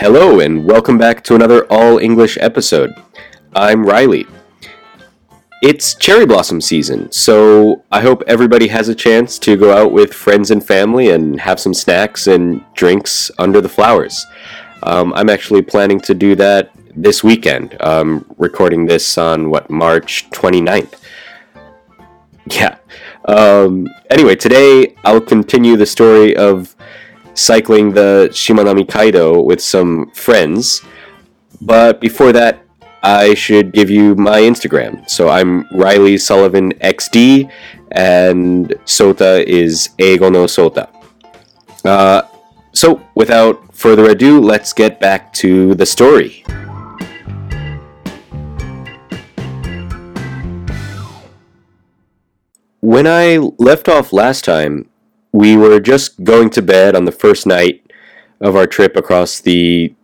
Hello, and welcome back to another all English episode. I'm Reilly. It's cherry blossom season, so I hope everybody has a chance to go out with friends and family and have some snacks and drinks under the flowers. Um, I'm actually planning to do that this weekend. Um, recording this on what March 29th. Yeah. Um, anyway, today I'll continue the story of cycling the Shimanami Kaido with some friends. But before that, I should give you my Instagram. So I'm Reilly Sullivan XD, and Sota is Eigo no Sota. Uh, so without further ado, let's get back to the story. When I left off last time, we were just going to bed on the first night of our trip across the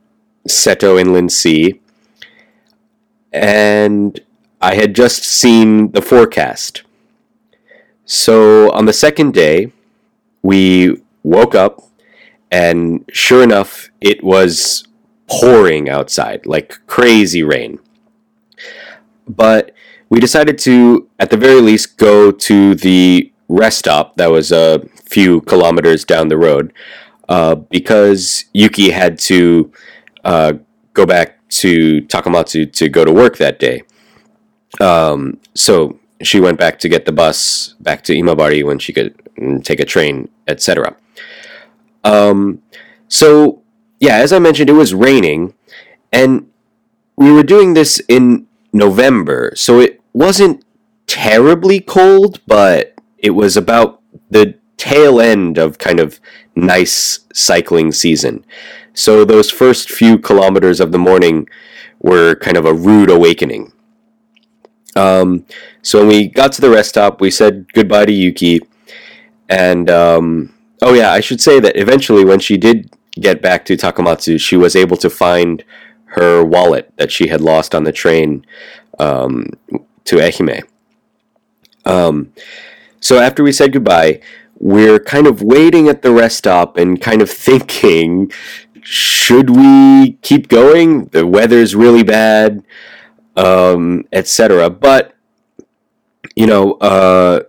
Seto Inland Sea, and I had just seen the forecast. So on the second day, we woke up, and sure enough, it was pouring outside, like crazy rain. But we decided to, at the very least, go to the rest stop that was a few kilometers down the road uh, because Yuki had to uh, go back to Takamatsu to go to work that day. Um, so she went back to get the bus back to Imabari when she could take a train, etc. Um, so yeah, as I mentioned, it was raining, and we were doing this in November, so it wasn't terribly cold, but it was about the tail end of kind of nice cycling season. So those first few kilometers of the morning were kind of a rude awakening. Um, so when we got to the rest stop, we said goodbye to Yuki, and um, oh yeah, I should say that eventually when she did get back to Takamatsu, she was able to find her wallet that she had lost on the train um, to Ehime. Um, so after we said goodbye, we're kind of waiting at the rest stop and kind of thinking, should we keep going? The weather's really bad, um, etc. But you know, uh,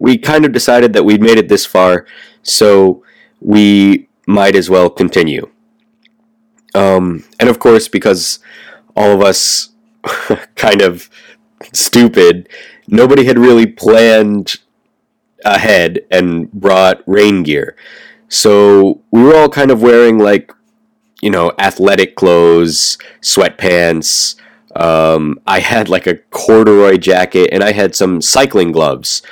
we kind of decided that we'd made it this far, so we might as well continue. Um, and of course, because all of us kind of stupid, nobody had really planned ahead and brought rain gear. So we were all kind of wearing like, you know, athletic clothes, sweatpants. Um, I had like a corduroy jacket and I had some cycling gloves,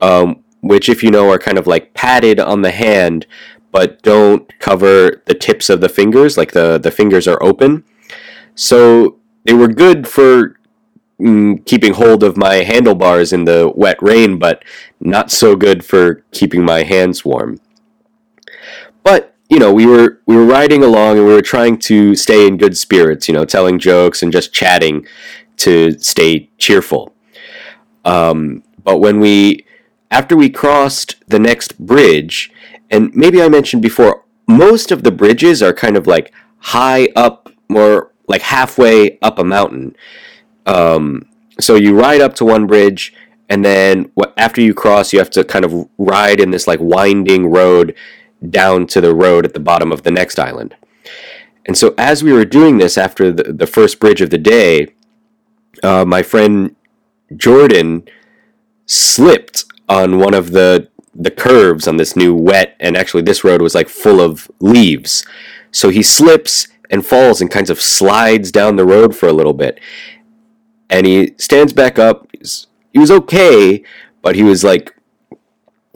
um, which, if you know, are kind of like padded on the hand but don't cover the tips of the fingers, like the, the fingers are open. So they were good for mm, keeping hold of my handlebars in the wet rain, but not so good for keeping my hands warm. But you know, we were we were riding along and we were trying to stay in good spirits. You know, telling jokes and just chatting to stay cheerful. Um, but when we after we crossed the next bridge, and maybe I mentioned before, most of the bridges are kind of like high up, more like halfway up a mountain. Um, so you ride up to one bridge, and then what, after you cross, you have to kind of ride in this like winding road down to the road at the bottom of the next island. And so as we were doing this after the, the first bridge of the day, uh, my friend Jordan slipped on one of the the curves on this new wet and actually this road was like full of leaves. So he slips and falls and kind of slides down the road for a little bit and he stands back up. He was okay, but he was like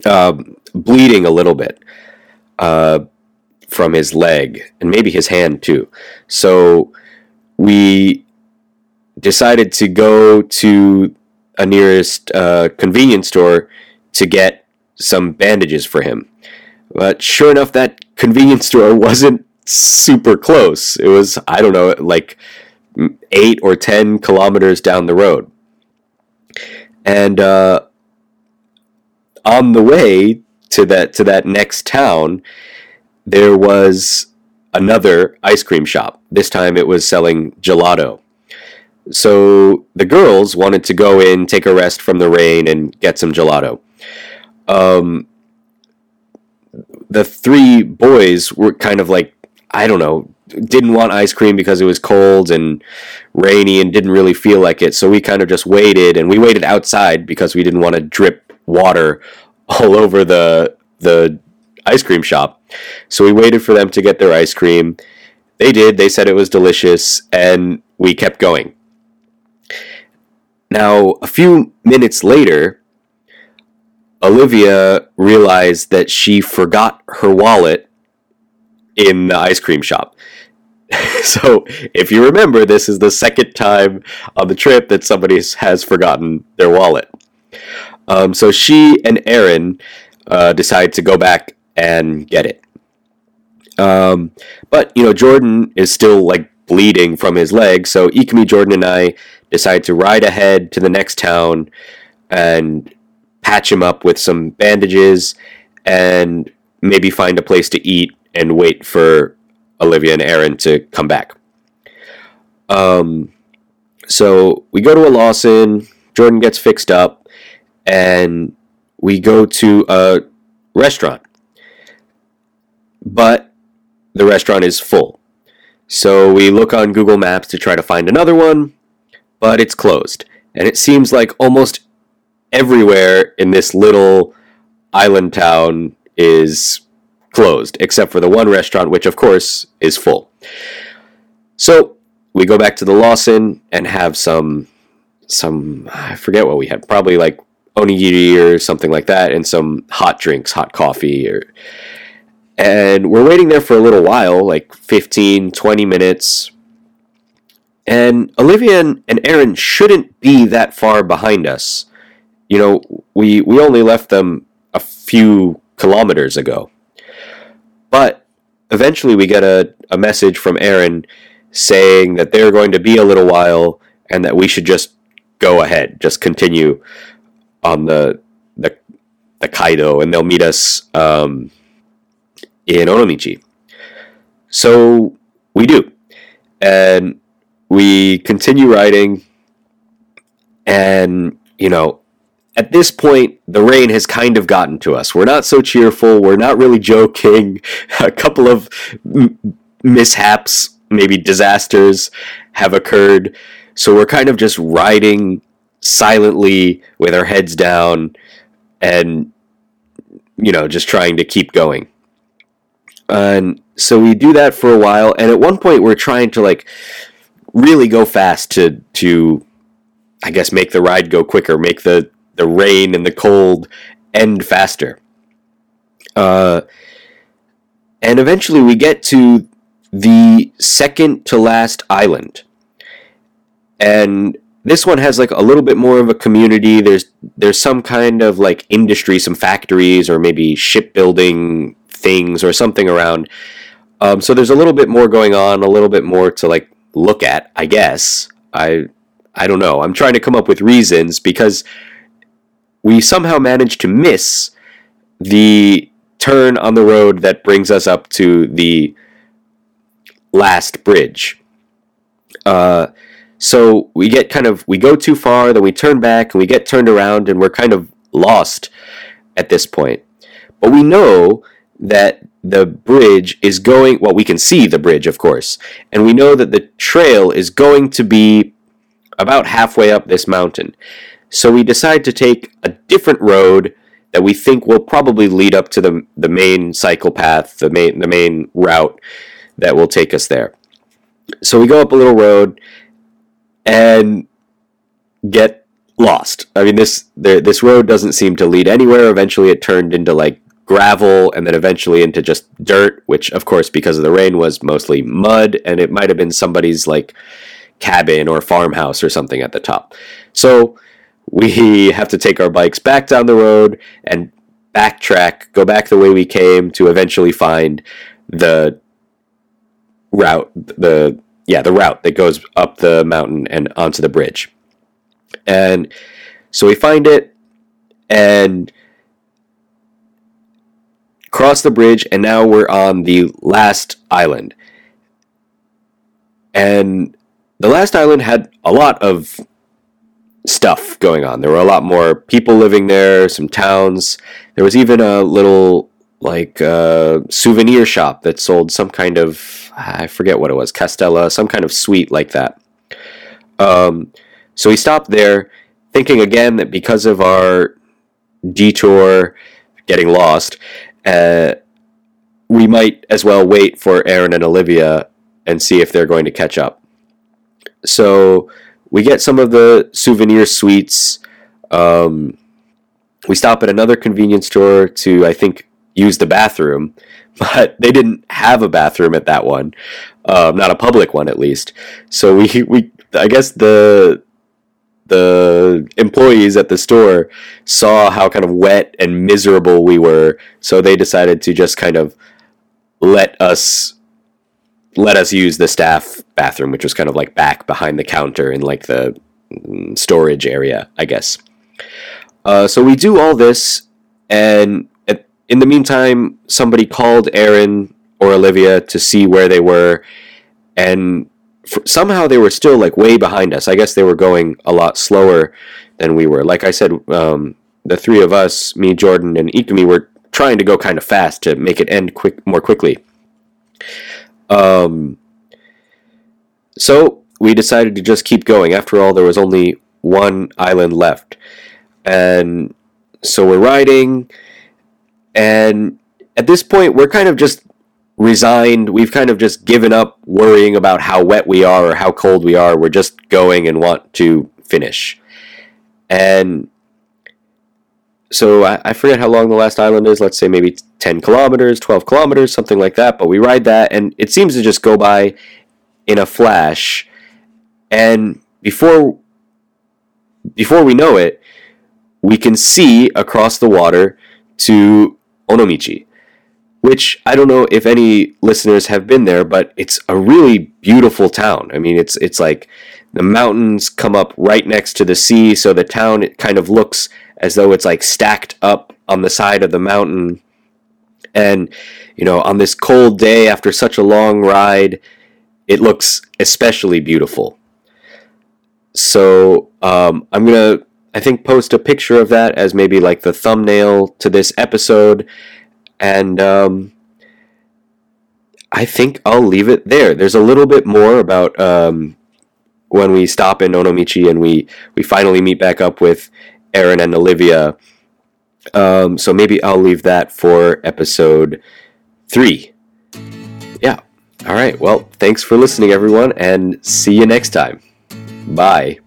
uh, bleeding a little bit uh, from his leg and maybe his hand too. So we decided to go to a nearest uh, convenience store to get some bandages for him. But sure enough, that convenience store wasn't super close. It was, I don't know, like eight or ten kilometers down the road. And uh, on the way to that to that next town, there was another ice cream shop. This time it was selling gelato. So the girls wanted to go in, take a rest from the rain, and get some gelato. Um, the three boys were kind of like, I don't know, didn't want ice cream because it was cold and rainy and didn't really feel like it. So we kind of just waited, and we waited outside because we didn't want to drip water all over the the ice cream shop. So we waited for them to get their ice cream. They did. They said it was delicious, and we kept going. Now, a few minutes later, Olivia realized that she forgot her wallet in the ice cream shop. so, if you remember, this is the second time on the trip that somebody has forgotten their wallet. Um, so she and Aaron uh, decide to go back and get it. Um, but you know, Jordan is still like bleeding from his leg, so Ikumi, Jordan, and I decide to ride ahead to the next town and patch him up with some bandages and maybe find a place to eat and wait for Olivia and Aaron to come back. Um, so we go to a Lawson. Jordan gets fixed up, and we go to a restaurant. But the restaurant is full. So we look on Google Maps to try to find another one, but it's closed. And it seems like almost everywhere in this little island town is closed, except for the one restaurant, which of course is full. So we go back to the Lawson and have some, some I forget what we had, probably like onigiri or something like that, and some hot drinks, hot coffee, or and we're waiting there for a little while, like 15, 20 minutes. And Olivia and Aaron shouldn't be that far behind us. You know, we we only left them a few kilometers ago. But eventually we get a, a message from Aaron saying that they're going to be a little while and that we should just go ahead, just continue on the the, the Kaido, and they'll meet us um, in Onomichi. So we do, and we continue riding, and you know, at this point, the rain has kind of gotten to us. We're not so cheerful. We're not really joking. A couple of m- mishaps, maybe disasters, have occurred. So we're kind of just riding silently with our heads down and, you know, just trying to keep going. And so we do that for a while. And at one point, we're trying to, like, really go fast to, to, I guess, make the ride go quicker, make the the rain and the cold end faster. Uh, and eventually we get to the second to last island. And this one has like a little bit more of a community. There's there's some kind of like industry, some factories or maybe shipbuilding things or something around. Um, so there's a little bit more going on, a little bit more to like look at, I guess. I I don't know. I'm trying to come up with reasons because we somehow managed to miss the turn on the road that brings us up to the last bridge. Uh, so we get kind of we go too far, then we turn back and we get turned around, and we're kind of lost at this point. But we know that the bridge is going. Well, we can see the bridge, of course, and we know that the trail is going to be about halfway up this mountain. So we decide to take a different road that we think will probably lead up to the, the main cycle path, the main the main route that will take us there. So we go up a little road and get lost. I mean this the, this road doesn't seem to lead anywhere. Eventually it turned into like gravel and then eventually into just dirt, which of course because of the rain was mostly mud and it might have been somebody's like cabin or farmhouse or something at the top. So we have to take our bikes back down the road and backtrack, go back the way we came to eventually find the route, the yeah, the route that goes up the mountain and onto the bridge. And so we find it and cross the bridge, and now we're on the last island. And the last island had a lot of stuff going on. There were a lot more people living there, some towns. There was even a little like uh, souvenir shop that sold some kind of I forget what it was, Castella, some kind of sweet like that. Um, so we stopped there, thinking again that because of our detour, getting lost, uh, we might as well wait for Aaron and Olivia and see if they're going to catch up. So we get some of the souvenir sweets. Um, we stop at another convenience store to, I think, use the bathroom, but they didn't have a bathroom at that one, um, not a public one at least. So we we I guess the the employees at the store saw how kind of wet and miserable we were, so they decided to just kind of let us let us use the staff bathroom, which was kind of like back behind the counter in like the mm, storage area, I guess. Uh, so we do all this, and at, in the meantime, somebody called Aaron or Olivia to see where they were, and somehow they were still like way behind us. I guess they were going a lot slower than we were. Like I said, um, the three of us, me, Jordan, and Ikumi, were trying to go kind of fast to make it end quick more quickly. Um, so we decided to just keep going. After all, there was only one island left. And so we're riding, and at this point, we're kind of just resigned. We've kind of just given up worrying about how wet we are or how cold we are. We're just going and want to finish. And so I, I, forget how long the last island is. Let's say maybe 10 kilometers, 12 kilometers, something like that. But we ride that, and it seems to just go by in a flash. And before before we know it, we can see across the water to Onomichi, which I don't know if any listeners have been there, but it's a really beautiful town. I mean, it's it's like the mountains come up right next to the sea, so the town it kind of looks as though it's like stacked up on the side of the mountain. And, you know, on this cold day after such a long ride, it looks especially beautiful. So um, I'm to, I think, post a picture of that as maybe like the thumbnail to this episode. And um, I think I'll leave it there. There's a little bit more about um, when we stop in Onomichi and we, we finally meet back up with Aaron and Olivia. Um, so maybe I'll leave that for episode three. Yeah. All right. Well, thanks for listening, everyone, and see you next time. Bye.